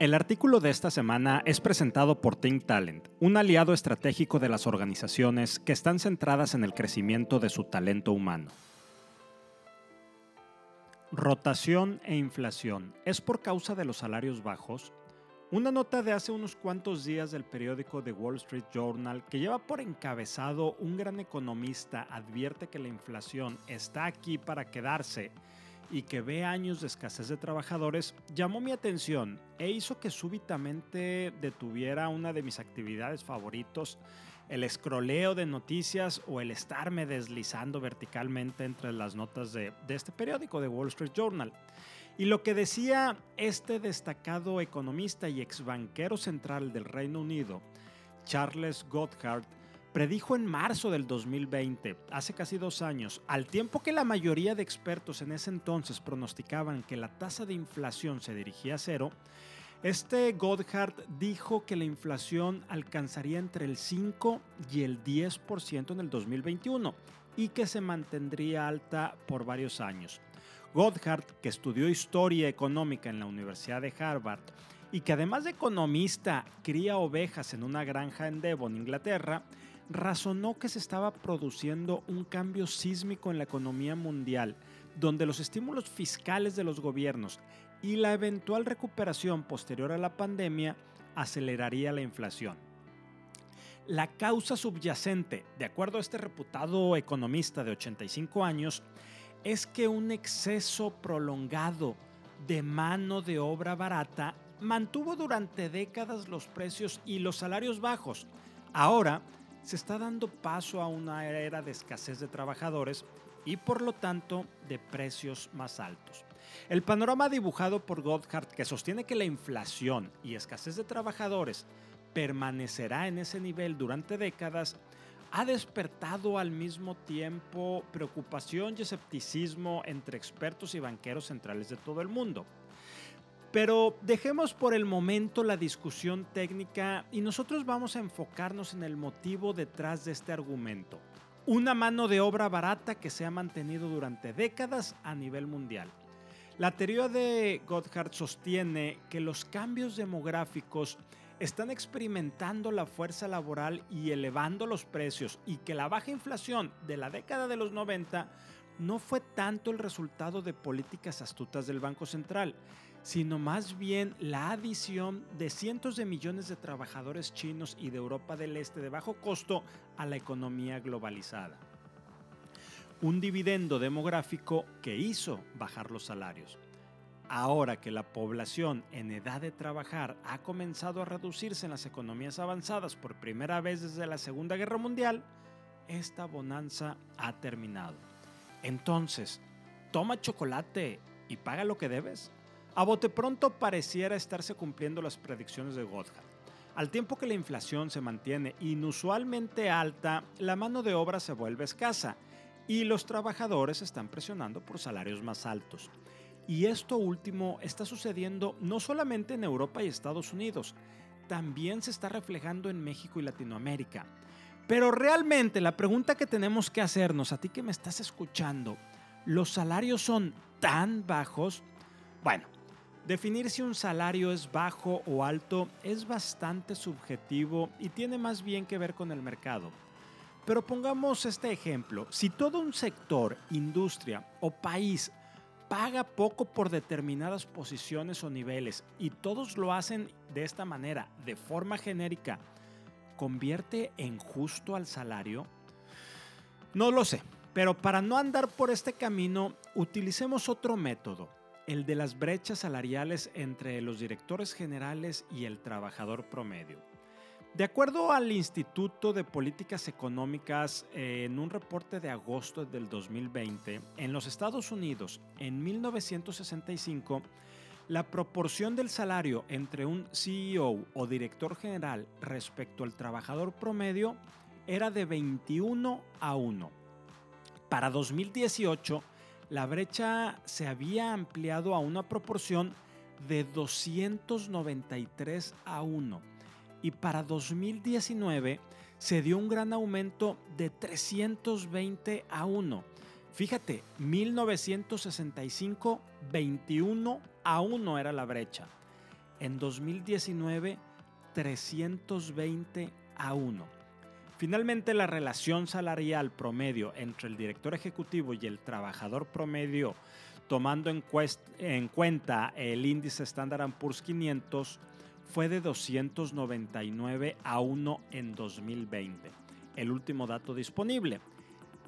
El artículo de esta semana es presentado por Think Talent, un aliado estratégico de las organizaciones que están centradas en el crecimiento de su talento humano. Rotación e inflación. ¿Es por causa de los salarios bajos? Una nota de hace unos cuantos días del periódico The Wall Street Journal que lleva por encabezado un gran economista advierte que la inflación está aquí para quedarse y que ve años de escasez de trabajadores llamó mi atención e hizo que súbitamente detuviera una de mis actividades favoritos, el escroleo de noticias o el estarme deslizando verticalmente entre las notas de, este periódico, de Wall Street Journal. Y lo que decía este destacado economista y exbanquero central del Reino Unido, Charles Gotthard, predijo en marzo del 2020, hace casi dos años, al tiempo que la mayoría de expertos en ese entonces pronosticaban que la tasa de inflación se dirigía a cero, este Goddard dijo que la inflación alcanzaría entre el 5 y el 10% en el 2021 y que se mantendría alta por varios años. Goddard, que estudió historia económica en la Universidad de Harvard y que además de economista cría ovejas en una granja en Devon, Inglaterra, razonó que se estaba produciendo un cambio sísmico en la economía mundial, donde los estímulos fiscales de los gobiernos y la eventual recuperación posterior a la pandemia aceleraría la inflación. La causa subyacente, de acuerdo a este reputado economista de 85 años, es que un exceso prolongado de mano de obra barata mantuvo durante décadas los precios y los salarios bajos. Ahora, se está dando paso a una era de escasez de trabajadores y por lo tanto de precios más altos. El panorama dibujado por Goddard, que sostiene que la inflación y escasez de trabajadores permanecerá en ese nivel durante décadas, ha despertado al mismo tiempo preocupación y escepticismo entre expertos y banqueros centrales de todo el mundo. Pero dejemos por el momento la discusión técnica y nosotros vamos a enfocarnos en el motivo detrás de este argumento. Una mano de obra barata que se ha mantenido durante décadas a nivel mundial. La teoría de Gotthard sostiene que los cambios demográficos están experimentando la fuerza laboral y elevando los precios y que la baja inflación de la década de los 90 no fue tanto el resultado de políticas astutas del Banco Central, sino más bien la adición de cientos de millones de trabajadores chinos y de Europa del Este de bajo costo a la economía globalizada. Un dividendo demográfico que hizo bajar los salarios. Ahora que la población en edad de trabajar ha comenzado a reducirse en las economías avanzadas por primera vez desde la Segunda Guerra Mundial, esta bonanza ha terminado. Entonces, toma chocolate y paga lo que debes. A bote pronto pareciera estarse cumpliendo las predicciones de Goddard. Al tiempo que la inflación se mantiene inusualmente alta, la mano de obra se vuelve escasa y los trabajadores están presionando por salarios más altos. Y esto último está sucediendo no solamente en Europa y Estados Unidos, también se está reflejando en México y Latinoamérica. Pero realmente la pregunta que tenemos que hacernos, a ti que me estás escuchando, ¿los salarios son tan bajos? Bueno, Definir si un salario es bajo o alto es bastante subjetivo y tiene más bien que ver con el mercado. Pero pongamos este ejemplo. Si todo un sector, industria o país paga poco por determinadas posiciones o niveles y todos lo hacen de esta manera, de forma genérica, ¿convierte en justo al salario? No lo sé, pero para no andar por este camino, utilicemos otro método el de las brechas salariales entre los directores generales y el trabajador promedio. De acuerdo al Instituto de Políticas Económicas, eh, en un reporte de agosto del 2020, en los Estados Unidos, en 1965, la proporción del salario entre un CEO o director general respecto al trabajador promedio era de 21 a 1. Para 2018, la brecha se había ampliado a una proporción de 293 a 1 y para 2019 se dio un gran aumento de 320 a 1. Fíjate, 1965, 21 a 1 era la brecha. En 2019, 320 a 1. Finalmente, la relación salarial promedio entre el director ejecutivo y el trabajador promedio, tomando en, en cuenta el índice Standard Poor's 500, fue de 299 a 1 en 2020, el último dato disponible.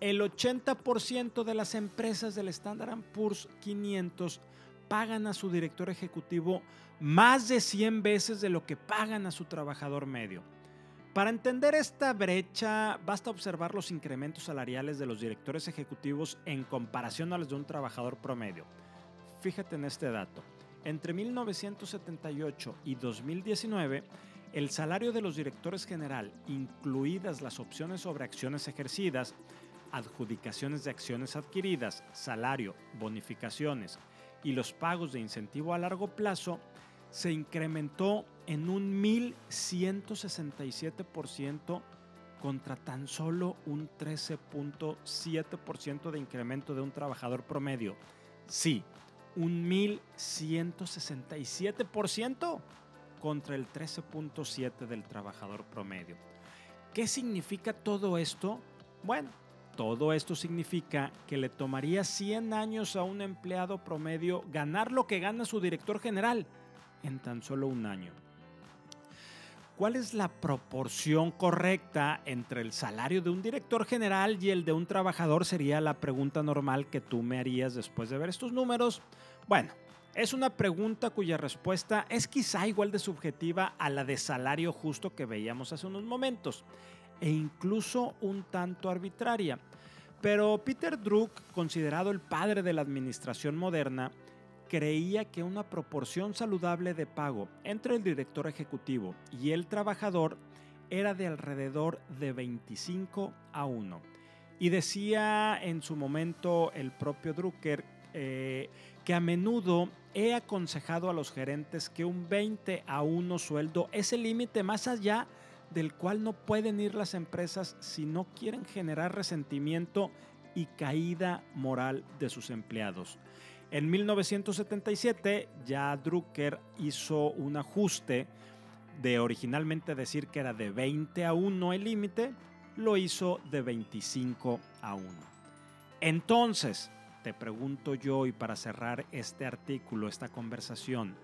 El 80% de las empresas del Standard Poor's 500 pagan a su director ejecutivo más de 100 veces de lo que pagan a su trabajador medio. Para entender esta brecha, basta observar los incrementos salariales de los directores ejecutivos en comparación a los de un trabajador promedio. Fíjate en este dato. Entre 1978 y 2019, el salario de los directores general, incluidas las opciones sobre acciones ejercidas, adjudicaciones de acciones adquiridas, salario, bonificaciones y los pagos de incentivo a largo plazo, se incrementó en un 1167% contra tan solo un 13.7% de incremento de un trabajador promedio. Sí, un 1167% contra el 13.7% del trabajador promedio. ¿Qué significa todo esto? Bueno, todo esto significa que le tomaría 100 años a un empleado promedio ganar lo que gana su director general en tan solo un año. ¿Cuál es la proporción correcta entre el salario de un director general y el de un trabajador? Sería la pregunta normal que tú me harías después de ver estos números. Bueno, es una pregunta cuya respuesta es quizá igual de subjetiva a la de salario justo que veíamos hace unos momentos e incluso un tanto arbitraria. Pero Peter Druck, considerado el padre de la administración moderna, creía que una proporción saludable de pago entre el director ejecutivo y el trabajador era de alrededor de 25 a 1. Y decía en su momento el propio Drucker eh, que a menudo he aconsejado a los gerentes que un 20 a 1 sueldo es el límite más allá del cual no pueden ir las empresas si no quieren generar resentimiento y caída moral de sus empleados. En 1977 ya Drucker hizo un ajuste de originalmente decir que era de 20 a 1 el límite, lo hizo de 25 a 1. Entonces, te pregunto yo y para cerrar este artículo, esta conversación,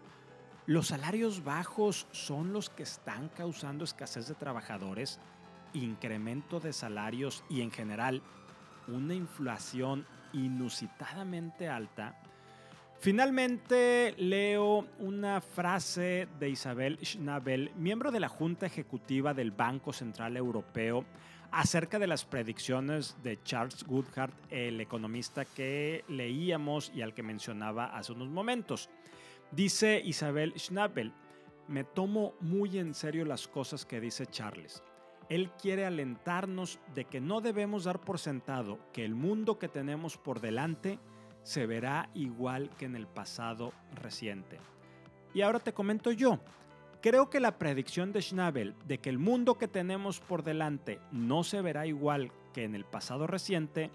¿los salarios bajos son los que están causando escasez de trabajadores, incremento de salarios y en general una inflación inusitadamente alta? Finalmente leo una frase de Isabel Schnabel, miembro de la Junta Ejecutiva del Banco Central Europeo, acerca de las predicciones de Charles Goodhart, el economista que leíamos y al que mencionaba hace unos momentos. Dice Isabel Schnabel, me tomo muy en serio las cosas que dice Charles. Él quiere alentarnos de que no debemos dar por sentado que el mundo que tenemos por delante se verá igual que en el pasado reciente. Y ahora te comento yo. Creo que la predicción de Schnabel de que el mundo que tenemos por delante no se verá igual que en el pasado reciente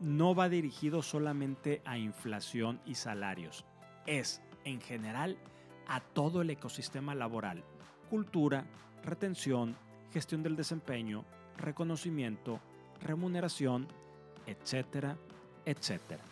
no va dirigido solamente a inflación y salarios. Es, en general, a todo el ecosistema laboral, cultura, retención, gestión del desempeño, reconocimiento, remuneración, etcétera, etcétera.